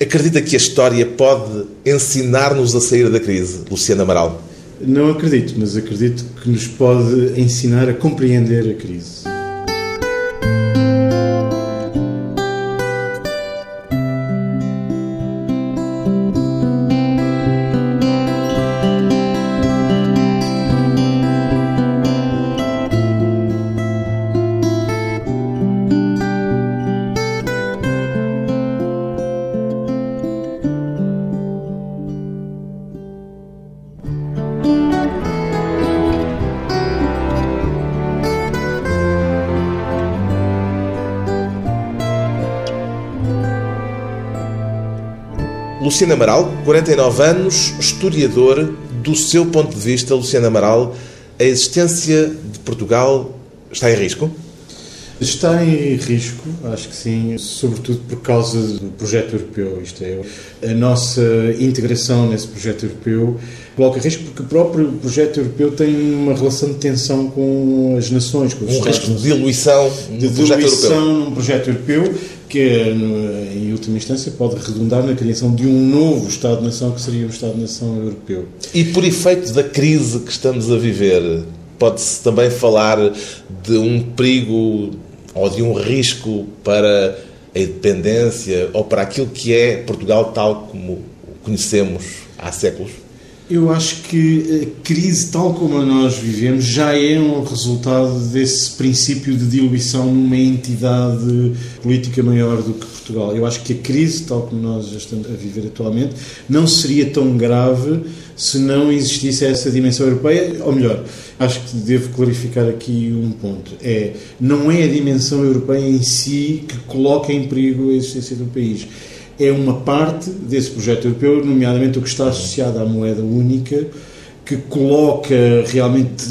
Acredita que a história pode ensinar-nos a sair da crise, Luciano Amaral? Não acredito, mas acredito que nos pode ensinar a compreender a crise. Luciano Amaral, 49 anos, historiador. Do seu ponto de vista, Luciano Amaral, a existência de Portugal está em risco? Está em risco, acho que sim, sobretudo por causa do projeto europeu. Isto é, a nossa integração nesse projeto europeu coloca risco porque o próprio projeto europeu tem uma relação de tensão com as nações. Com um risco de diluição de diluição num projeto europeu que, em última instância, pode redundar na criação de um novo Estado-nação que seria o Estado-nação europeu. E por efeito da crise que estamos a viver, pode-se também falar de um perigo ou de um risco para a independência ou para aquilo que é Portugal tal como o conhecemos há séculos? Eu acho que a crise, tal como nós vivemos, já é um resultado desse princípio de diluição numa entidade política maior do que Portugal. Eu acho que a crise, tal como nós estamos a viver atualmente, não seria tão grave se não existisse essa dimensão europeia. Ou melhor, acho que devo clarificar aqui um ponto: é não é a dimensão europeia em si que coloca em perigo a existência do país é uma parte desse projeto europeu, nomeadamente o que está associado à moeda única, que coloca realmente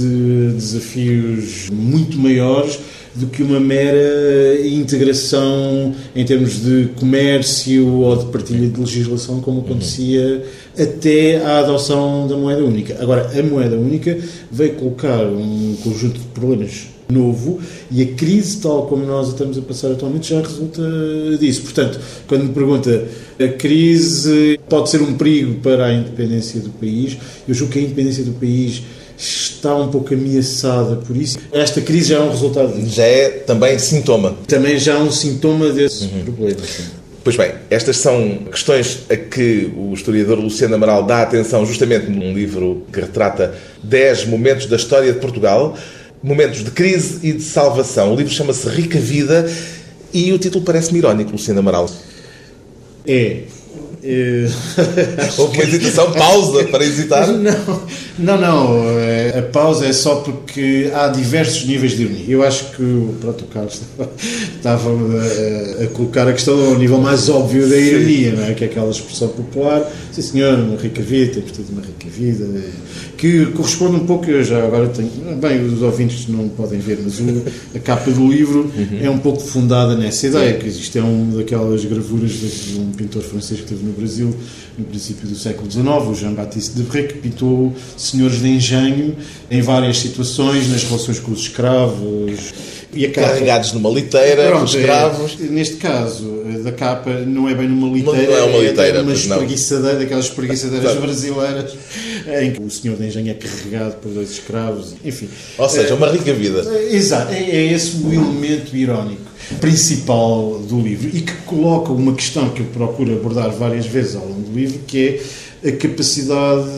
desafios muito maiores do que uma mera integração em termos de comércio ou de partilha de legislação, como acontecia até à adoção da moeda única. Agora, a moeda única veio colocar um conjunto de problemas novo e a crise, tal como nós estamos a passar atualmente, já resulta disso. Portanto, quando me pergunta a crise pode ser um perigo para a independência do país, eu julgo que a independência do país está um pouco ameaçada por isso. Esta crise já é um resultado disso. Já é também sintoma. Também já é um sintoma desses uhum. problemas. Pois bem, estas são questões a que o historiador Luciano Amaral dá atenção justamente num livro que retrata 10 momentos da história de Portugal momentos de crise e de salvação. O livro chama-se Rica Vida e o título parece-me irónico, Luciano Amaral. É. é... Houve uma hesitação, pausa para hesitar? Não, não, não. É, a pausa é só porque há diversos níveis de ironia. Eu acho que pronto, o Carlos estava a, a, colocar a questão ao nível mais óbvio da ironia, não é? que é aquela expressão popular. Sim, senhor, uma rica vida, temos tido uma rica vida que corresponde um pouco, eu já agora tenho, bem, os ouvintes não podem ver, mas a capa do livro uhum. é um pouco fundada nessa ideia, que existe é uma daquelas gravuras de um pintor francês que esteve no Brasil no princípio do século XIX, o Jean-Baptiste Debré, que pintou senhores de engenho em várias situações, nas relações com os escravos, e a capa, carregados numa liteira, pronto, escravos. É, neste caso, da capa não é bem numa liteira, não é uma liteira, é uma espreguiçadeira, daquelas espreguiçadeiras brasileiras, em que o senhor de engenho é carregado por dois escravos, enfim. Ou seja, uma rica vida. É, exato, é, é esse o elemento irónico principal do livro e que coloca uma questão que eu procuro abordar várias vezes ao longo do livro, que é a capacidade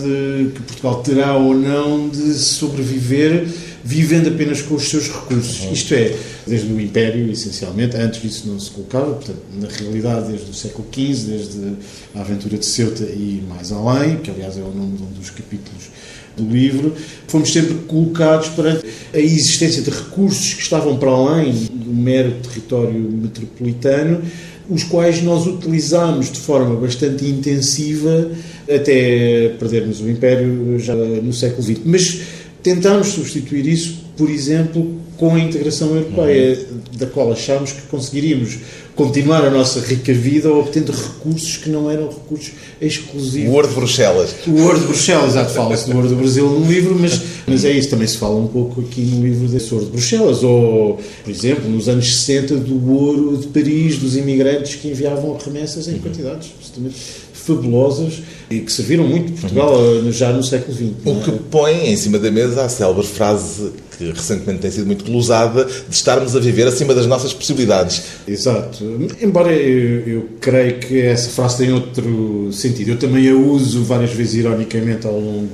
que Portugal terá ou não de sobreviver vivendo apenas com os seus recursos. Uhum. Isto é, desde o Império, essencialmente, antes disso não se colocava, portanto, na realidade, desde o século XV, desde a aventura de Ceuta e mais além, que aliás é o nome de um dos capítulos do livro, fomos sempre colocados perante a existência de recursos que estavam para além do mero território metropolitano, os quais nós utilizámos de forma bastante intensiva até perdermos o Império já no século XX. Mas tentámos substituir isso, por exemplo, com a integração europeia, uhum. da qual achámos que conseguiríamos continuar a nossa rica vida obtendo recursos que não eram recursos exclusivos. O ouro de Bruxelas. O ouro de Bruxelas, já fala-se do ouro do Brasil no livro, mas, mas é isso, também se fala um pouco aqui no livro desse ouro de Bruxelas, ou, por exemplo, nos anos 60, do ouro de Paris, dos imigrantes que enviavam remessas em uhum. quantidades absolutamente fabulosas e que serviram muito Portugal uhum. já no século XX. O é? que põe em cima da mesa a célebre frase que recentemente tem sido muito usada de estarmos a viver acima das nossas possibilidades. Exato. Embora eu, eu creio que essa frase tem outro sentido. Eu também a uso várias vezes ironicamente ao longo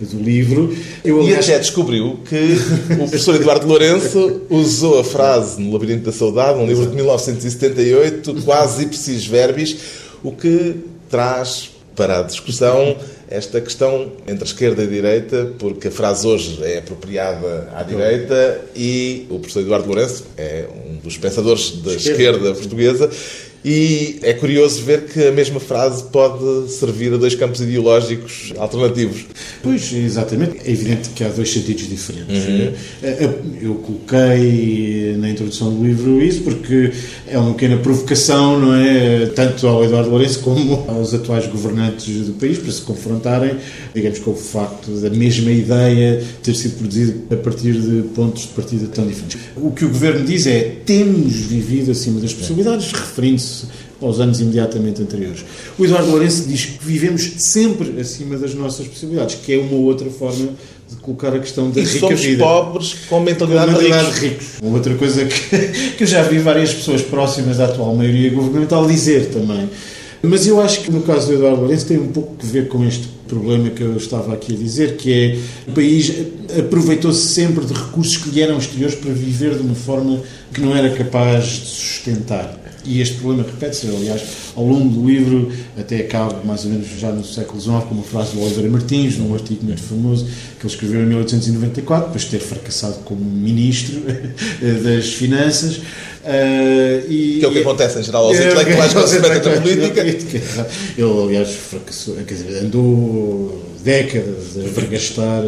do livro. Eu, aliás... E até descobriu que o professor Eduardo Lourenço usou a frase no Labirinto da Saudade, um livro de 1978, quase ipsis verbis, o que traz para a discussão esta questão entre a esquerda e a direita, porque a frase hoje é apropriada à direita e o professor Eduardo Lourenço é um dos pensadores da esquerda, esquerda portuguesa e é curioso ver que a mesma frase pode servir a dois campos ideológicos alternativos. Pois, exatamente. É evidente que há dois sentidos diferentes. Uhum. Eu coloquei na introdução do livro isso porque é uma pequena provocação, não é? Tanto ao Eduardo Lourenço como aos atuais governantes do país para se confrontarem, digamos, com o facto da mesma ideia ter sido produzida a partir de pontos de partida tão diferentes. O que o governo diz é temos vivido acima das possibilidades, referindo-se aos anos imediatamente anteriores. O Eduardo Lourenço diz que vivemos sempre acima das nossas possibilidades, que é uma outra forma de colocar a questão da e rica somos vida. pobres com mentalidade, com mentalidade de ricos. Uma outra coisa que, que eu já vi várias pessoas próximas da atual maioria governamental dizer também. Mas eu acho que no caso do Eduardo Lourenço tem um pouco a ver com este problema que eu estava aqui a dizer, que é o país aproveitou-se sempre de recursos que lhe eram exteriores para viver de uma forma que não era capaz de sustentar. E este problema repete-se, aliás, ao longo do livro, até acaba mais ou menos já no século XIX, com uma frase do Oliveira Martins, num artigo muito famoso, que ele escreveu em 1894, depois de ter fracassado como ministro das Finanças. Uh, e, que é o que acontece em geral aos é, intelectuais quando se metem na política. Ele, aliás, fracassou, quer dizer, andou décadas a vergastar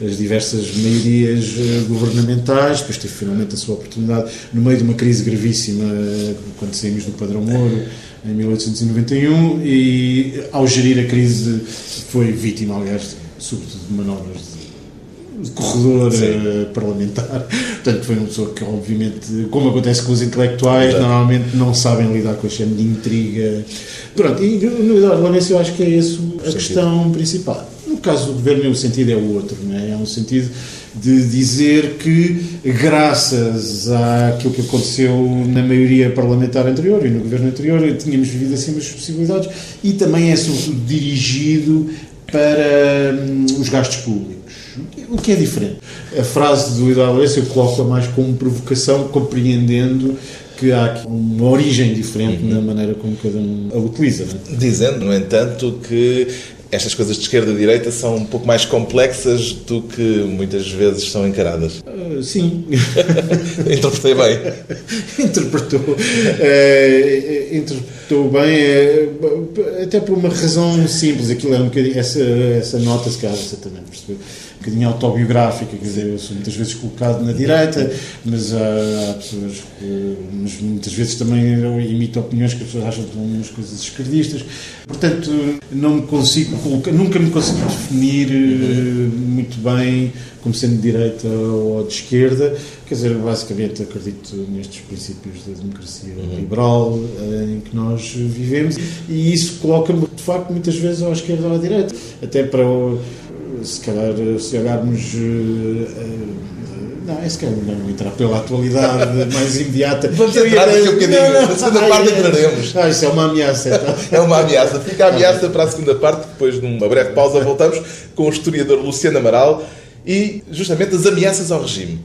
as diversas maiorias eh, governamentais, depois teve finalmente a sua oportunidade no meio de uma crise gravíssima quando saímos do Padrão Moro em 1891 e ao gerir a crise foi vítima, aliás, sobretudo de manobras de corredor Sim. Eh, parlamentar. Portanto, foi uma pessoa que, obviamente, como acontece com os intelectuais, Exato. normalmente não sabem lidar com a chama de intriga. Pronto, e no Eduardo Lourenço eu acho que é isso a questão principal. No caso do governo, o sentido é o outro, não é? É um sentido de dizer que, graças àquilo que aconteceu na maioria parlamentar anterior e no governo anterior, tínhamos vivido acima das possibilidades e também é, sobretudo, dirigido para hum, os gastos públicos. O que é diferente. A frase do Eduardo Lourenço eu coloco mais como provocação, compreendendo que há aqui uma origem diferente uhum. na maneira como cada um a utiliza. É? Dizendo, no entanto, que estas coisas de esquerda e direita são um pouco mais complexas do que muitas vezes são encaradas. Uh, sim. Interpretei bem. interpretou. Uh, interpretou bem, uh, até por uma razão simples. Aquilo é um bocadinho. Essa, essa nota, se calhar, você também percebeu bocadinho autobiográfica, quer dizer, eu sou muitas vezes colocado na direita, mas há, há pessoas que mas muitas vezes também eu imito opiniões que as pessoas acham que são umas coisas esquerdistas. Portanto, não me consigo colocar, nunca me consigo definir uh, muito bem como sendo de direita ou de esquerda. Quer dizer, basicamente acredito nestes princípios da democracia uhum. liberal uh, em que nós vivemos e isso coloca-me, de facto, muitas vezes à esquerda ou à direita. Até para se calhar, se olharmos. Não, é se calhar não entrar pela atualidade mais imediata. Vamos entrar daqui um bocadinho. Na segunda ai, parte entraremos. Ah, isso é uma ameaça. Então. é uma ameaça. Fica a ameaça para a segunda parte. Depois de uma breve pausa, voltamos com o historiador Luciano Amaral e justamente as ameaças ao regime.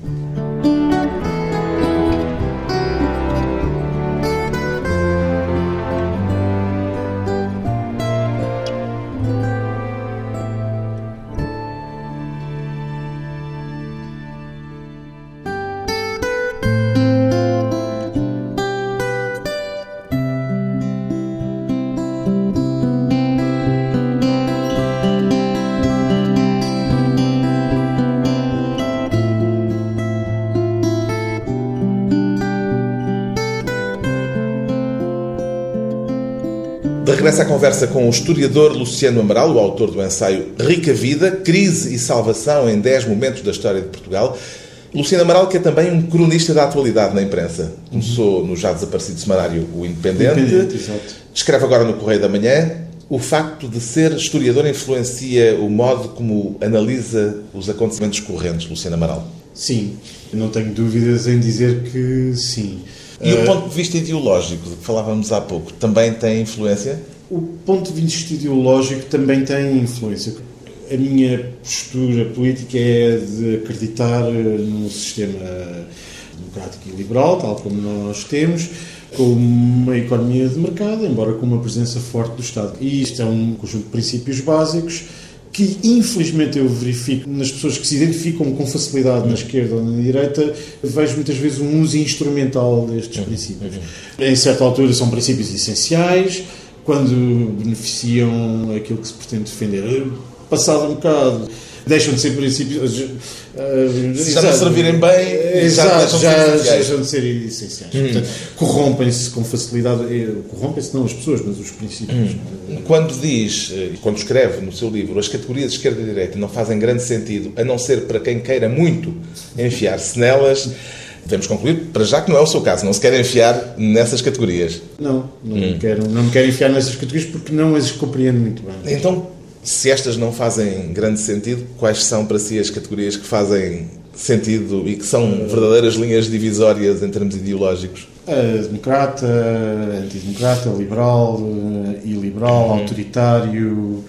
Conversa com o historiador Luciano Amaral, o autor do ensaio Rica Vida, Crise e Salvação em 10 Momentos da História de Portugal. Luciano Amaral, que é também um cronista da atualidade na imprensa. Começou no já desaparecido semanário O Independente. Independente Escreve agora no Correio da Manhã. O facto de ser historiador influencia o modo como analisa os acontecimentos correntes, Luciano Amaral? Sim, não tenho dúvidas em dizer que sim. E uh, o ponto de vista ideológico, de que falávamos há pouco, também tem influência? O ponto de vista ideológico também tem influência. A minha postura política é de acreditar num sistema democrático e liberal, tal como nós temos, com uma economia de mercado, embora com uma presença forte do Estado. E isto é um conjunto de princípios básicos que infelizmente eu verifico nas pessoas que se identificam com facilidade na esquerda ou na direita, vejo muitas vezes um uso instrumental destes princípios. Em certa altura são princípios essenciais, quando beneficiam aquilo que se pretende defender. Passado um bocado deixam de ser princípios. Uh, se já não servirem bem, exato, já, já deixam de ser essenciais. Hum. Corrompem-se com facilidade. Eh, corrompem-se não as pessoas, mas os princípios. Hum. Quando diz, eh, quando escreve no seu livro, as categorias de esquerda e direita não fazem grande sentido, a não ser para quem queira muito enfiar-se nelas. Devemos concluir, para já que não é o seu caso, não se quer enfiar nessas categorias. Não, não, hum. me, quero, não me quero enfiar nessas categorias porque não as compreendo muito bem. Então, se estas não fazem grande sentido, quais são para si as categorias que fazem sentido e que são verdadeiras linhas divisórias em termos ideológicos? Democrata, antidemocrata, liberal, iliberal, uhum. autoritário,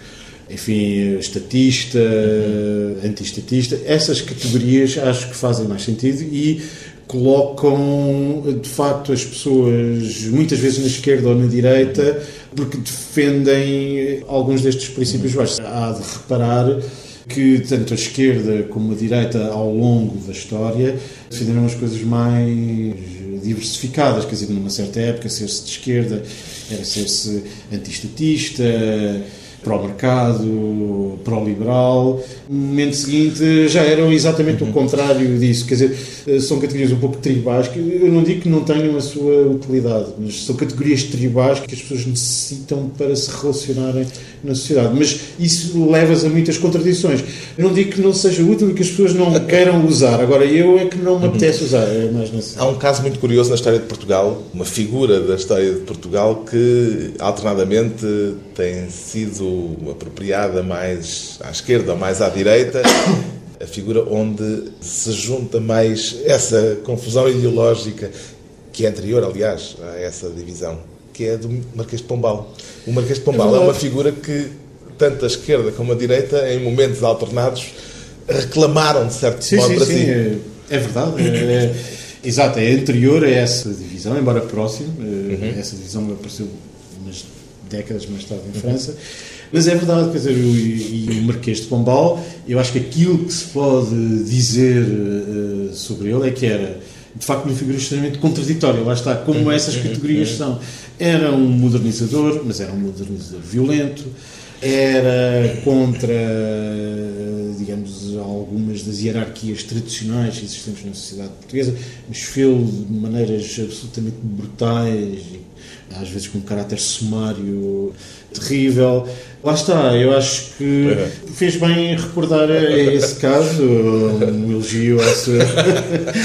enfim, estatista, uhum. anti-estatista. Essas categorias acho que fazem mais sentido e colocam de facto as pessoas muitas vezes na esquerda ou na direita porque defendem alguns destes princípios baixos. Há de reparar que tanto a esquerda como a direita ao longo da história defenderam as coisas mais diversificadas, quer dizer, numa certa época ser-se de esquerda era ser-se antistatista, pró-mercado, pró-liberal. No momento seguinte já eram exatamente uhum. o contrário disso. Quer dizer, eh, são categorias um pouco tribais, que eu não digo que não tenham a sua utilidade, mas são categorias tribais que as pessoas necessitam para se relacionarem na sociedade. Mas isso leva-as a muitas contradições. Eu não digo que não seja útil e que as pessoas não queiram usar. Agora, eu é que não me uhum. apetece usar. É mais nesse... Há um caso muito curioso na história de Portugal, uma figura da história de Portugal que alternadamente tem sido apropriada mais à esquerda ou mais à direita a figura onde se junta mais essa confusão ideológica, que é anterior, aliás, a essa divisão, que é do Marquês de Pombal. O Marquês de Pombal é, é uma figura que tanto a esquerda como a direita, em momentos alternados, reclamaram de certo sim, modo sim, para sim, si. É, é verdade. É, é, exato, é anterior a essa divisão, embora próximo. Eh, uhum. Essa divisão apareceu umas décadas mais tarde em França. Mas é verdade, quer dizer, e, e o Marquês de Pombal, eu acho que aquilo que se pode dizer uh, sobre ele é que era, de facto, uma figura extremamente contraditória. Lá está, como uhum, essas uhum, categorias uhum. são. Era um modernizador, mas era um modernizador violento, era contra, digamos, algumas das hierarquias tradicionais existentes na sociedade portuguesa, mas fez de maneiras absolutamente brutais e às vezes com um caráter sumário terrível. Lá está, eu acho que fez bem recordar esse caso, um elogio à sua,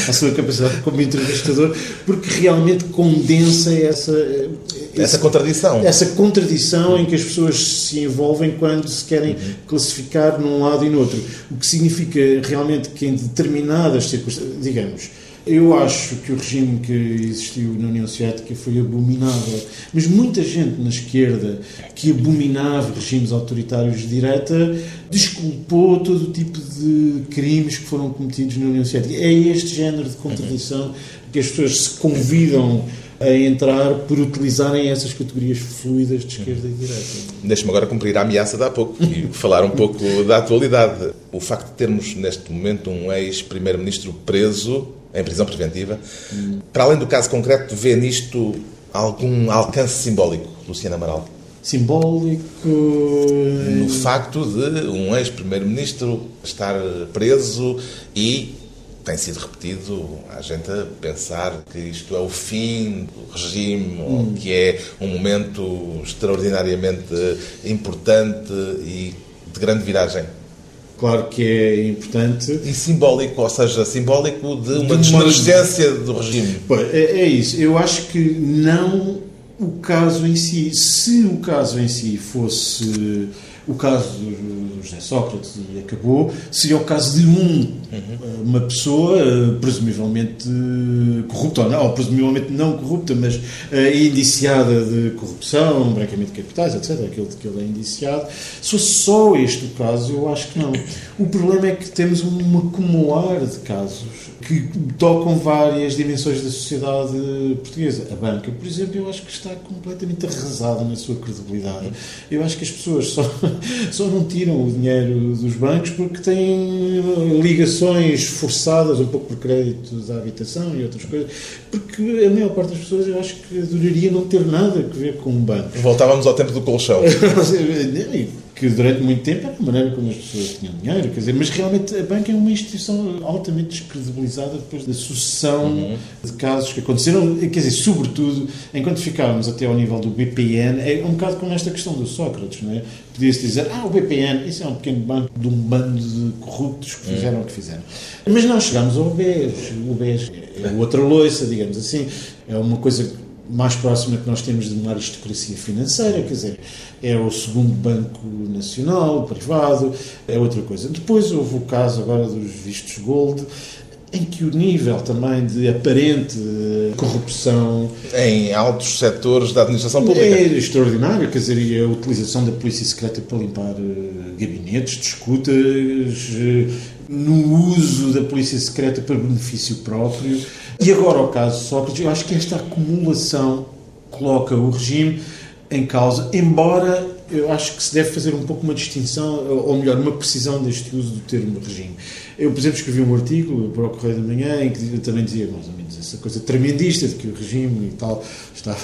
à sua capacidade como entrevistador, porque realmente condensa essa, essa contradição. Essa contradição em que as pessoas se envolvem quando se querem uhum. classificar num lado e no outro. O que significa realmente que em determinadas circunstâncias, digamos, eu acho que o regime que existiu na União Soviética foi abominável, mas muita gente na esquerda que abominava regimes autoritários de direita desculpou todo o tipo de crimes que foram cometidos na União Soviética. É este género de contradição que as pessoas se convidam a entrar por utilizarem essas categorias fluidas de esquerda e direita. Deixe-me agora cumprir a ameaça de há pouco e falar um pouco da atualidade. O facto de termos neste momento um ex-primeiro-ministro preso em prisão preventiva. Hum. Para além do caso concreto, vê nisto algum alcance simbólico, Luciana Amaral? Simbólico. No facto de um ex-primeiro-ministro estar preso e tem sido repetido, há gente a pensar que isto é o fim do regime, hum. ou que é um momento extraordinariamente importante e de grande viragem. Claro que é importante. E simbólico, ou seja, simbólico de uma de desmergência do regime. Pois, é, é isso. Eu acho que não o caso em si. Se o caso em si fosse o caso do José Sócrates e acabou, seria o caso de um, uhum. uma pessoa eh, presumivelmente corrupta, ou, não, ou presumivelmente não corrupta, mas uh, indiciada de corrupção, branqueamento de capitais, etc., aquele de que ele é indiciado. Se fosse só este o caso, eu acho que não. O problema é que temos um acumular de casos que tocam várias dimensões da sociedade portuguesa. A banca, por exemplo, eu acho que está completamente arrasada na sua credibilidade. Eu acho que as pessoas só, só não tiram o dinheiro dos bancos porque têm ligações forçadas, um pouco por créditos à habitação e outras coisas, porque a maior parte das pessoas eu acho que adoraria não ter nada a ver com bancos. Voltávamos ao tempo do colchão. que durante muito tempo era a maneira como as pessoas tinham dinheiro, quer dizer, mas realmente a banca é uma instituição altamente descredibilizada depois da sucessão uhum. de casos que aconteceram, quer dizer, sobretudo, enquanto ficávamos até ao nível do BPN, é um bocado como esta questão do Sócrates, não é? Podia-se dizer, ah, o BPN, isso é um pequeno banco de um bando de corruptos que fizeram uhum. o que fizeram. Mas não chegámos ao BES, o BES é outra loiça, digamos assim, é uma coisa mais próxima que nós temos de uma aristocracia financeira, quer dizer, é o segundo banco nacional, privado, é outra coisa. Depois houve o caso agora dos vistos gold, em que o nível também de aparente corrupção em altos setores da administração pública é extraordinário, quer dizer, a utilização da polícia secreta para limpar eh, gabinetes, discutas, eh, no uso da polícia secreta para benefício próprio. E agora o caso Sócrates, eu acho que esta acumulação coloca o regime em causa, embora eu acho que se deve fazer um pouco uma distinção, ou melhor, uma precisão deste uso do termo regime. Eu, por exemplo, escrevi um artigo para o Correio da Manhã em que eu também dizia mais ou menos essa coisa tremendista de que o regime e tal estava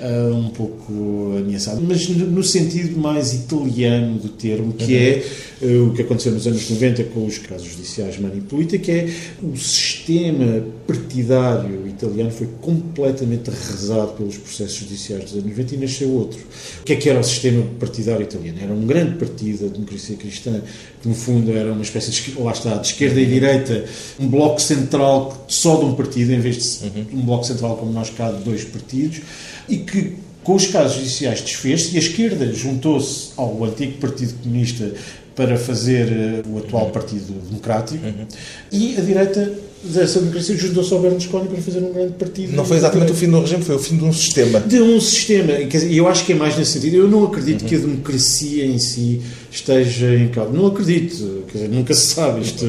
uh, um pouco ameaçado, mas no sentido mais italiano do termo, que é o que aconteceu nos anos 90 com os casos judiciais Manipulita, que é o sistema partidário italiano foi completamente arrasado pelos processos judiciais dos anos 90 e nasceu outro. O que é que era o sistema partidário italiano? Era um grande partido, a democracia cristã, que no fundo era uma espécie de, lá está, de esquerda e direita, um bloco central só de um partido, em vez de uhum. um bloco central como nós cá de dois partidos, e que com os casos judiciais desfez-se e a esquerda juntou-se ao antigo Partido Comunista para fazer uh, o atual Partido Democrático uhum. e a direita dessa democracia juntou-se ao Berlusconi para fazer um grande partido. Não foi exatamente o fim do regime, foi o fim de um sistema. De um sistema. E eu acho que é mais nesse sentido. Eu não acredito uhum. que a democracia em si esteja em causa. Não acredito, quer dizer, nunca se sabe isto.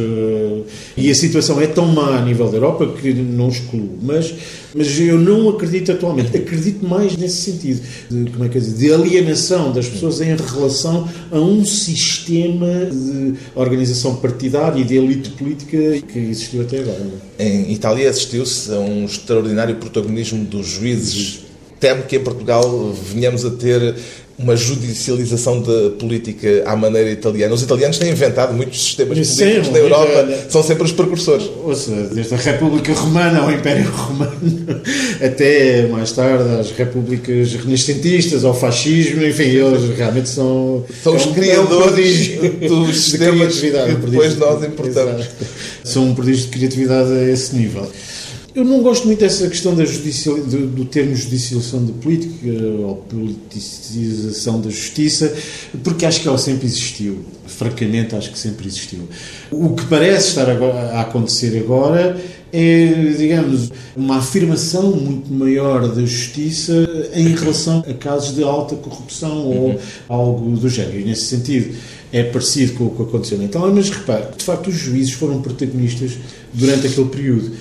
E a situação é tão má a nível da Europa que não excluo. Mas, mas eu não acredito atualmente. Acredito mais nesse sentido de, como é que é de alienação das pessoas em relação a um sistema de organização partidária e de elite política que existiu até agora. Em Itália assistiu-se a um extraordinário protagonismo dos juízes. Temo que em Portugal venhamos a ter uma judicialização da política à maneira italiana. Os italianos têm inventado muitos sistemas Sim, políticos na Europa, são sempre os precursores. Ouça, desde a República Romana ao Império Romano, até mais tarde às repúblicas renascentistas, ao fascismo, enfim, eles realmente são... São os é criadores dos sistemas de que depois nós importamos. Exato. São um prodígio de criatividade a esse nível. Eu não gosto muito dessa questão da do, do termo judicialização da política ou politicização da justiça, porque acho que ela sempre existiu. Francamente, acho que sempre existiu. O que parece estar a acontecer agora é, digamos, uma afirmação muito maior da justiça em relação a casos de alta corrupção ou uhum. algo do género. E nesse sentido é parecido com o que aconteceu na Itália, mas repare, de facto, os juízes foram protagonistas durante aquele período.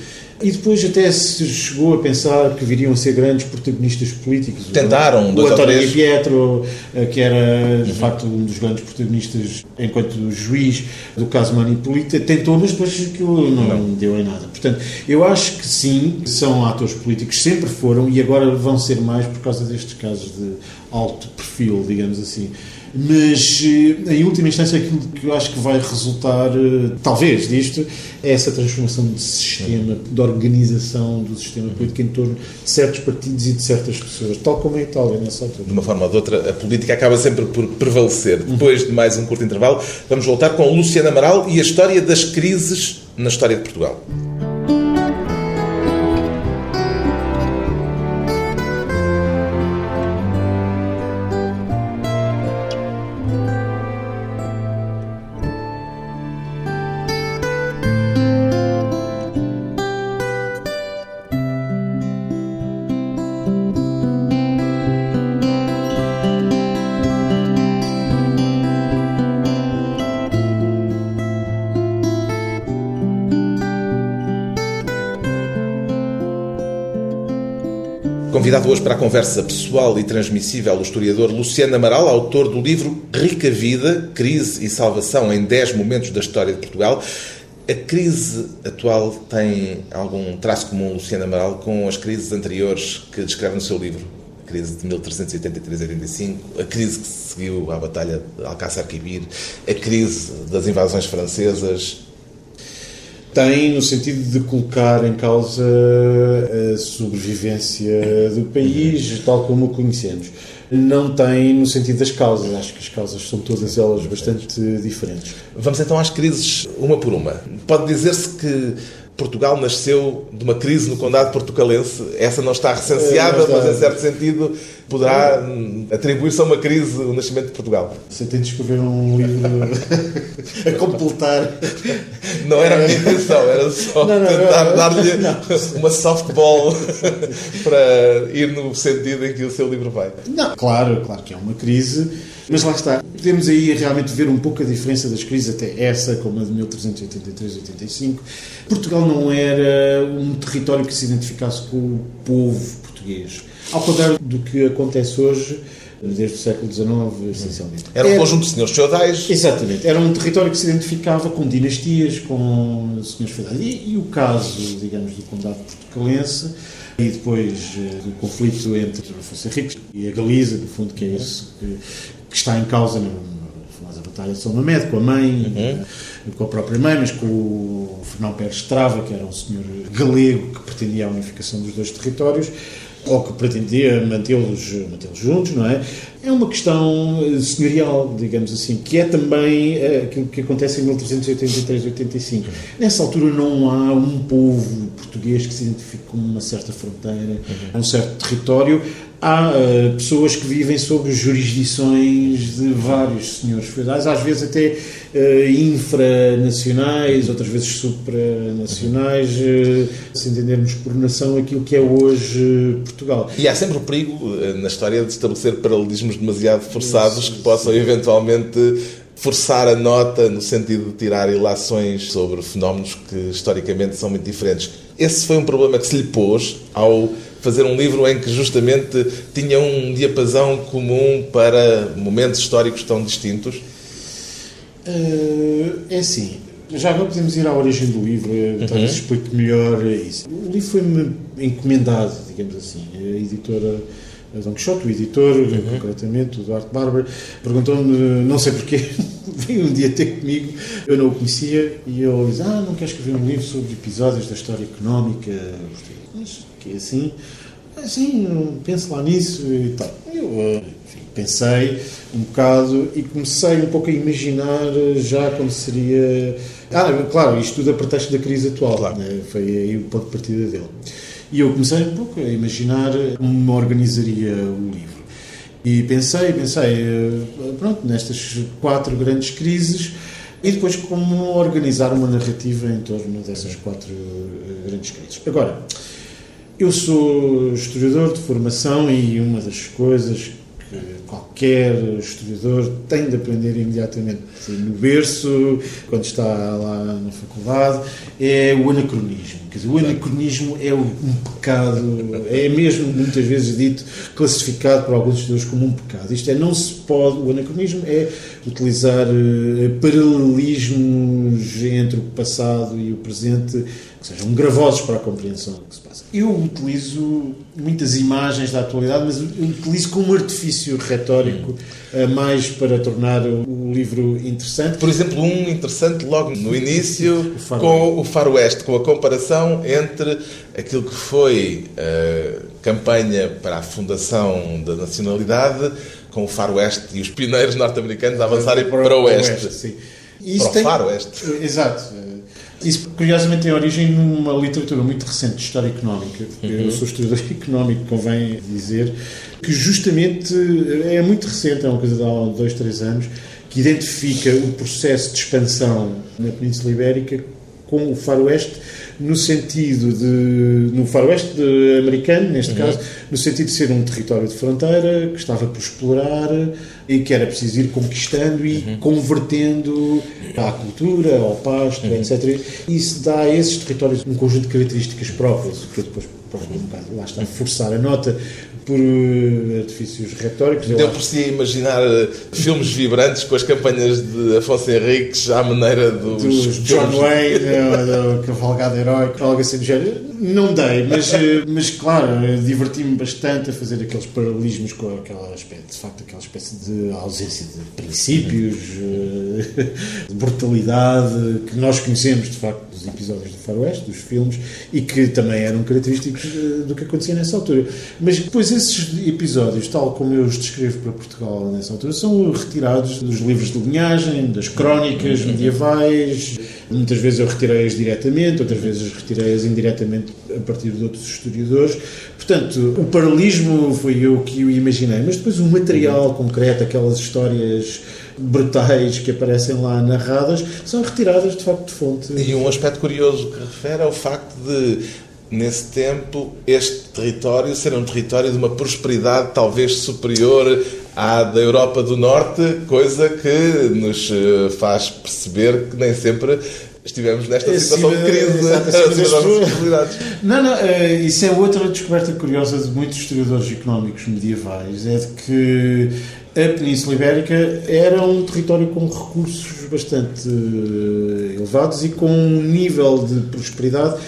E depois até se chegou a pensar que viriam a ser grandes protagonistas políticos. Tentaram, o, o António Di Pietro, eh, que era de uhum. facto um dos grandes protagonistas enquanto juiz do caso Manipulita, tentou, mas depois aquilo não, não, deu em nada. Portanto, eu acho que sim, são atores políticos, sempre foram e agora vão ser mais por causa destes casos de alto perfil, digamos assim. Mas, eh, em última instância, aquilo que eu acho que vai resultar, eh, talvez, disto, é essa transformação de sistema, de organização do sistema político em torno de certos partidos e de certas pessoas, tal como a Itália nessa altura. De uma forma ou de outra, a política acaba sempre por prevalecer. Depois de mais um curto intervalo, vamos voltar com Luciana Amaral e a história das crises na história de Portugal. Convidado hoje para a conversa pessoal e transmissível o historiador Luciano Amaral, autor do livro Rica Vida, Crise e Salvação em 10 Momentos da História de Portugal. A crise atual tem algum traço comum, Luciano Amaral, com as crises anteriores que descreve no seu livro? A crise de 1383-85, a crise que seguiu à Batalha de Alcácer Quibir, a crise das invasões francesas, tem no sentido de colocar em causa a sobrevivência do país, tal como o conhecemos. Não tem no sentido das causas, acho que as causas são todas elas bastante diferentes. Vamos então às crises, uma por uma. Pode dizer-se que Portugal nasceu de uma crise no Condado Portucalense. Essa não está recenseada, é, mas, em certo sentido poderá atribuir-se a uma crise o nascimento de Portugal. Você tem de escrever um livro a completar. Não era a minha intenção, era só não, não, tentar dar-lhe uma softball para ir no sentido em que o seu livro vai. Não, claro, claro que é uma crise mas lá está. Podemos aí realmente ver um pouco a diferença das crises, até essa, como a de 1383-85. Portugal não era um território que se identificasse com o povo português. Ao contrário do que acontece hoje, desde o século XIX, essencialmente. Era um era, conjunto de senhores feudais. Exatamente. Era um território que se identificava com dinastias, com senhores feudais. E, e o caso, digamos, do Condado Portucalense e depois eh, do conflito entre Afonso Henriques e a Galiza, no fundo, que é isso que, que está em causa na famosa Batalha de São Mamed, com a mãe, uhum. com a própria mãe, mas com o Fernão Pérez Trava, que era um senhor galego que pretendia a unificação dos dois territórios, ou que pretendia mantê-los mantê juntos, não é? É uma questão eh, senhorial, digamos assim, que é também aquilo que acontece em 1383-85. Nessa altura não há um povo português que se identifique com uma certa fronteira, uhum. um certo território há uh, pessoas que vivem sob jurisdições de vários senhores feudais, às vezes até uh, infranacionais, outras vezes supranacionais, uh, se entendermos por nação aquilo que é hoje Portugal. E há sempre o perigo na história de estabelecer paralelismos demasiado forçados Isso, que possam sim. eventualmente forçar a nota no sentido de tirar ilações sobre fenómenos que historicamente são muito diferentes. Esse foi um problema que se lhe pôs ao fazer um livro em que justamente tinha um diapasão comum para momentos históricos tão distintos? Uh, é assim, já agora podemos ir à origem do livro, eh, uhum. talvez explique melhor isso. O livro foi-me encomendado, digamos assim. A editora a Don Quixote, o editor, uhum. concretamente, o Duarte Barber, perguntou-me, não sei porquê, veio um dia ter comigo, eu não o conhecia, e ele disse: Ah, não quer escrever um livro sobre episódios da história económica? Mas que é assim? Assim, penso lá nisso e tal. Eu enfim, pensei um bocado e comecei um pouco a imaginar já como seria. Ah, claro, isto tudo a pretexto da crise atual, claro. né? foi aí o ponto de partida dele. E eu comecei um pouco a imaginar como me organizaria o livro. E pensei, pensei, eh, pronto, nestas quatro grandes crises e depois como organizar uma narrativa em torno dessas quatro eh, grandes crises. Agora, eu sou historiador de formação e uma das coisas que qualquer historiador tem de aprender imediatamente no berço, quando está lá na faculdade, é o anacronismo. Quer dizer, o anacronismo é um pecado, é mesmo muitas vezes dito, classificado por alguns historiadores como um pecado. Isto é, não se pode, o anacronismo é utilizar uh, paralelismos entre o passado e o presente que sejam gravosos para a compreensão do que se passa. Eu utilizo muitas imagens da atualidade, mas utilizo como artifício retórico uh, mais para tornar o, o, livro interessante. Por exemplo, um interessante logo no início o com o faroeste, com a comparação entre aquilo que foi a campanha para a fundação da nacionalidade com o faroeste e os pioneiros norte-americanos a avançarem para, para o oeste. oeste sim. Isso para o tem... faroeste. Exato. Isso, curiosamente, tem origem numa literatura muito recente de história económica. Uhum. Eu sou historiador económico, convém dizer, que justamente é muito recente, é uma coisa de há dois, três anos, que identifica o processo de expansão na Península Ibérica com o faroeste no sentido de, no faroeste americano, neste uhum. caso, no sentido de ser um território de fronteira que estava por explorar e que era preciso ir conquistando e uhum. convertendo à cultura, ao pasto, uhum. etc. Isso dá a esses territórios um conjunto de características próprias, que eu depois, um bocado, lá está, forçar a nota, por artifícios retóricos. Deu por si imaginar uh, filmes vibrantes com as campanhas de Afonso Henriques à maneira dos, dos John Wayne, do Cavalgada Heróica, algo assim do género. Não dei, mas, mas claro, diverti-me bastante a fazer aqueles paralelismos com aquela espécie, de facto, aquela espécie de ausência de princípios, de brutalidade que nós conhecemos, de facto, dos episódios do Faroeste, dos filmes, e que também eram característicos do que acontecia nessa altura. Mas depois esses episódios, tal como eu os descrevo para Portugal nessa altura, são retirados dos livros de linhagem, das crónicas medievais. Muitas vezes eu retirei-as diretamente, outras vezes retirei-as indiretamente a partir de outros historiadores. Portanto, o paralelismo foi eu que o imaginei, mas depois o material concreto, aquelas histórias brutais que aparecem lá narradas, são retiradas de facto de fonte. E um aspecto curioso que refere é o facto de nesse tempo, este território ser um território de uma prosperidade talvez superior à da Europa do Norte, coisa que nos eh, faz perceber que nem sempre estivemos nesta é, situação de crise. das Não, não, eh, isso é outra descoberta curiosa de muitos historiadores económicos medievais, é de que a Península Ibérica era um território com recursos bastante eh, elevados e com um nível de prosperidade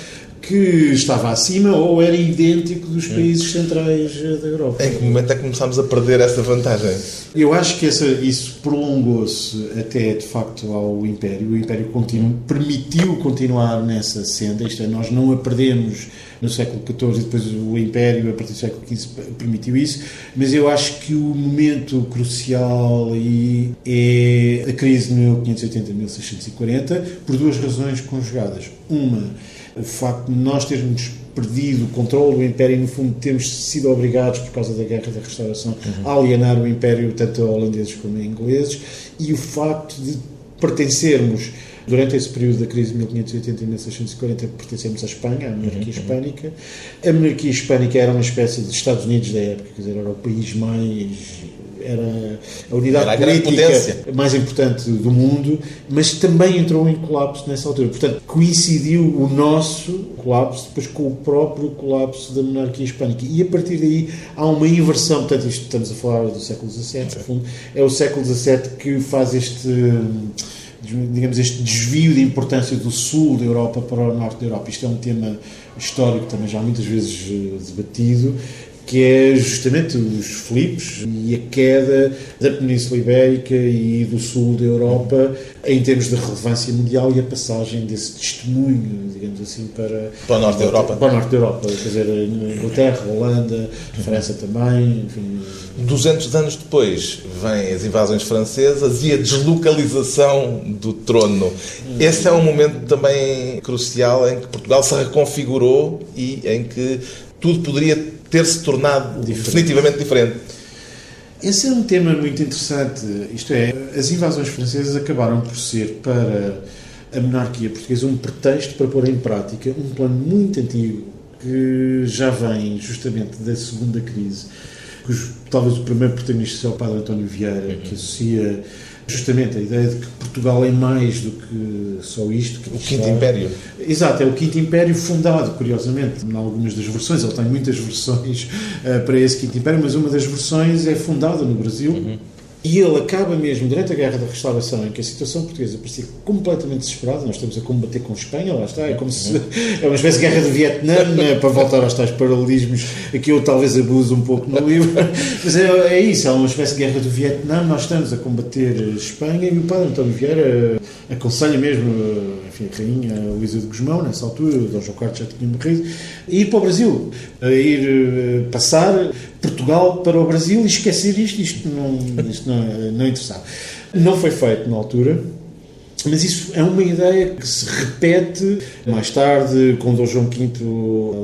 que estava acima ou era idêntico dos países centrais eh, da Europa. Em que momento é que começámos a perder essa vantagem? Eu acho que essa, isso prolongou-se até de facto ao Império. O Império continu, permitiu continuar nessa senda, isto é, nós não a perdemos no século XIV e depois o Império, a partir do século XV, permitiu isso, mas eu acho que o momento crucial aí é a crise de 1580-1640, por duas razões conjugadas. Uma, o facto de nós termos perdido o controle do Império e, no fundo, termos sido obrigados, por causa da Guerra da Restauração, uhum. a alienar o Império tanto a holandeses como a ingleses, e o facto de pertencermos, durante esse período da crise de 1580 e 1640, pertencemos à Espanha, à monarquia uhum. hispânica. A monarquia hispânica era uma espécie de Estados Unidos da época, quer dizer, era o país mais era a unidade era a política mais importante do mundo, mas também entrou em colapso nessa altura. Portanto, coincidiu o nosso colapso depois com o próprio colapso da monarquia hispânica. E a partir daí há uma inversão. Portanto, isto estamos a falar do século XVII, no fundo, é o século XVII que faz este digamos, este desvio de importância do sul da Europa para o norte da Europa. Isto é um tema histórico também já muitas vezes eh, debatido que é justamente os flips e a queda da Península Ibérica e do sul da Europa em termos de relevância mundial e a passagem desse testemunho, digamos assim, para, para o norte da Europa. Para o norte da Europa, quer dizer, Inglaterra, Holanda, França também, enfim. 200 anos depois vêm as invasões francesas e a deslocalização do trono. Esse é um momento também crucial em que Portugal se reconfigurou e em que tudo poderia ter se tornado diferente. definitivamente diferente. Esse é um tema muito interessante. Isto é, as invasões francesas acabaram por ser para a monarquia portuguesa um pretexto para pôr em prática um plano muito antigo que já vem justamente da segunda crise, cujo talvez o primeiro protagonista seja o padre António Vieira, uhum. que associa justamente a ideia de que Portugal é mais do que só isto. Que o Quinto Império. Exato, é o Quinto Império fundado, curiosamente, em algumas das versões, ele tem muitas versões uh, para esse Quinto Império, mas uma das versões é fundada no Brasil. Uhum. E ele acaba mesmo, durante a Guerra da Restauração, em que a situação portuguesa parecia completamente desesperada, nós estamos a combater com Espanha, lá está, é como se. é uma espécie de guerra do Vietnã, né, para voltar aos tais paralelismos, aqui eu talvez abuso um pouco no livro, mas é, é isso, é uma espécie de guerra do Vietnã, nós estamos a combater Espanha e o padre António Vieira aconselha mesmo, enfim, a rainha Luísa de Guzmão, nessa altura, o Dom João IV já tinha morrido, a ir para o Brasil, a ir eh, passar Portugal para o Brasil e esquecer isto, isto não, isto não, não interessava. Não foi feito na altura, mas isso é uma ideia que se repete mais tarde, com Dom João V,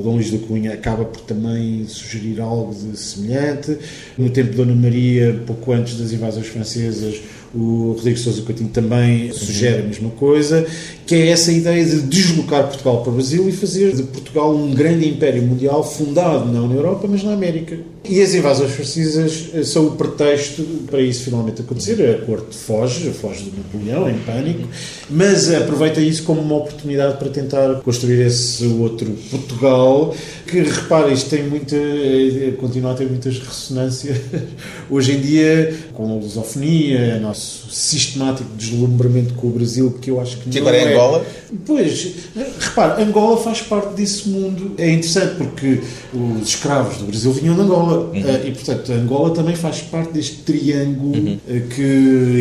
Dom Luís da Cunha acaba por também sugerir algo de semelhante. No tempo de Dona Maria, pouco antes das invasões francesas, o Rodrigo Sousa Coutinho também sugere a mesma coisa, que é essa ideia de deslocar Portugal para o Brasil e fazer de Portugal um grande império mundial fundado não na Europa, mas na América. E as invasões francesas eh, são o pretexto para isso finalmente acontecer. A corte foge, foge de Napoleão em pânico, mas aproveita isso como uma oportunidade para tentar construir esse outro Portugal, que, repara, isto tem muita, eh, continua a ter muitas ressonâncias hoje em dia, com a lusofonia, nosso sistemático deslumbramento com o Brasil, que eu acho que, que agora é Angola? Pois, repara, Angola faz parte desse mundo. É interessante porque os escravos do Brasil vinham de Angola uhum. Eh, e, portanto, Angola também faz parte deste triângulo uhum. Eh, que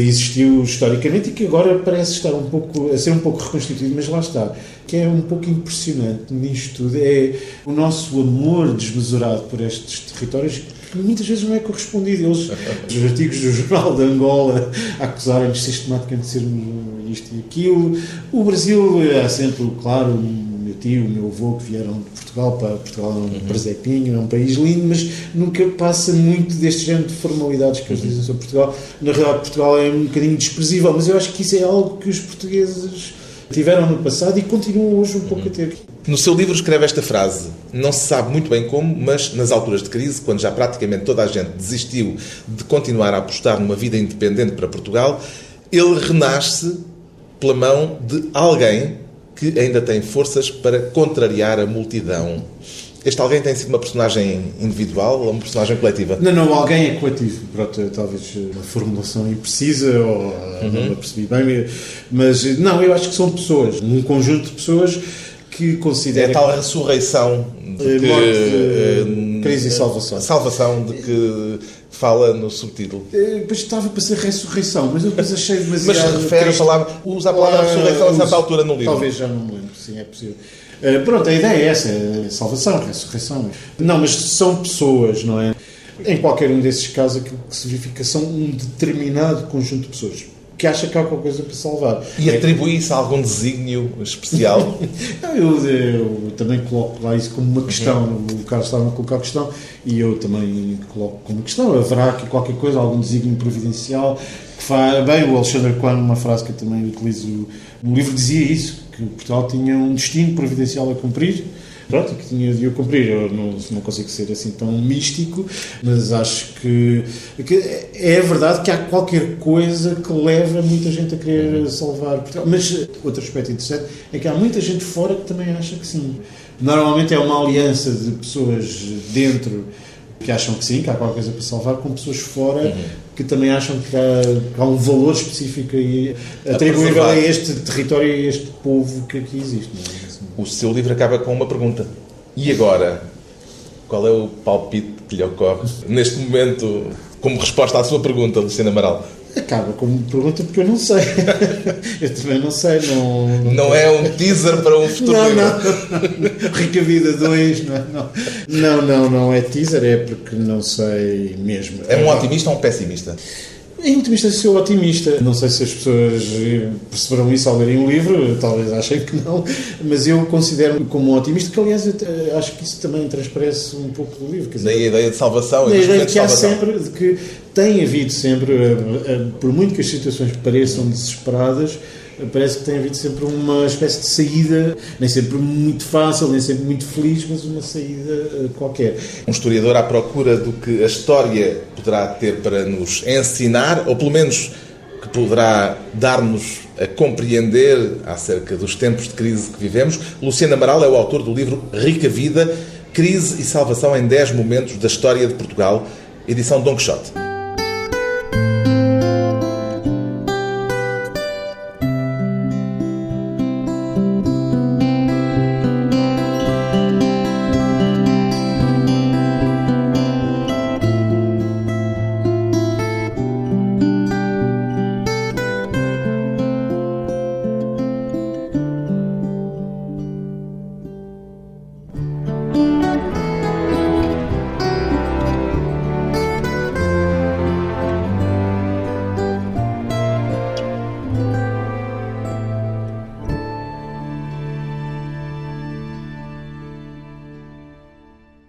existiu historicamente e que agora parece estar um pouco a ser um pouco reconstituído, mas lá está. Que é um pouco impressionante nisto tudo é o nosso amor desmesurado por estes territórios que muitas vezes não é correspondido. Eles, os artigos do Jornal de Angola, acusarem-nos sistematicamente de sermos isto e aquilo. O Brasil, há sempre, claro, o meu tio, o meu avô que vieram de Portugal para Portugal é um uhum. presepinho, é um país lindo, mas nunca passa muito deste género de formalidades que eles dizem sobre Portugal. Na realidade, Portugal é um bocadinho desprezível, mas eu acho que isso é algo que os portugueses tiveram no passado e continuam hoje um pouco a ter. No seu livro escreve esta frase: Não se sabe muito bem como, mas nas alturas de crise, quando já praticamente toda a gente desistiu de continuar a apostar numa vida independente para Portugal, ele renasce pela mão de alguém que ainda tem forças para contrariar a multidão. Este alguém tem sido uma personagem individual ou uma personagem coletiva? Não, não, alguém é coletivo. Pronto, talvez uma formulação imprecisa ou uhum. não a percebi bem, mas não, eu acho que são pessoas, um conjunto de pessoas que consideram. É tal ressurreição de eh, que, morte, uh, crise e salvação. Salvação de que fala no subtítulo. Depois estava para ser ressurreição, mas eu depois achei demasiado. Mas refere a palavra, usa a palavra ressurreição a certa altura no livro. Talvez já não me lembro, sim, é possível. Uh, pronto, a ideia é essa, é salvação, ressurreição. Não, mas são pessoas, não é? Em qualquer um desses casos, aquilo que se verifica são um determinado conjunto de pessoas que acha que há alguma coisa para salvar. E é atribui isso a algum desígnio especial? Eu, eu, também coloco lá isso como uma questão. Uhum. O Carlos estava a colocar a questão e eu também coloco como questão. Haverá aqui qualquer coisa, algum desígnio providencial que faz. Bem, o Alexandre Coelho, numa frase que eu também utilizo no livro, dizia isso: que Portugal tinha um destino providencial a cumprir pronto, que tinha de o cumprir. Eu não, não consigo ser assim tão místico, mas acho que, que, é verdade que há qualquer coisa que leva muita gente a querer salvar Portugal. Mas outro aspecto interessante é que há muita gente fora que também acha que sim. Normalmente é uma aliança de pessoas dentro que acham que sim, que há qualquer coisa para salvar, com pessoas fora uhum. que também acham que há, que há, um valor específico atribuível a, a este território e a este povo que aqui existe. É? O seu livro acaba com uma pergunta. E agora? Qual é o palpite que lhe ocorre neste momento como resposta à sua pergunta, Luciana Amaral? Acaba como pergunta porque eu não sei. eu também não sei. Não, não, não é um teaser para um futuro não, não, não. Rica Vida 2, não, não. Não, não, não é teaser, é porque não sei mesmo. É um otimista ou um pessimista? Em última instância, sou otimista. Não sei se as pessoas perceberam isso ao lerem o livro, talvez achem que não, mas eu considero-me como um otimista, que aliás acho que isso também transparece um pouco do livro. Quer dizer, Daí a ideia de salvação. A ideia que há sempre, de que tem havido sempre, eh, eh, por muito que as situações pareçam desesperadas, parece que tem havido sempre uma espécie de saída, nem sempre muito fácil, nem sempre muito feliz, mas uma saída eh, qualquer. Um historiador à procura do que a história poderá ter para nos ensinar, ou pelo menos que poderá dar-nos a compreender acerca dos tempos de crise que vivemos. Luciano Amaral é o autor do livro Rica Vida, Crise e Salvação em 10 Momentos da História de Portugal, edição Don Quixote.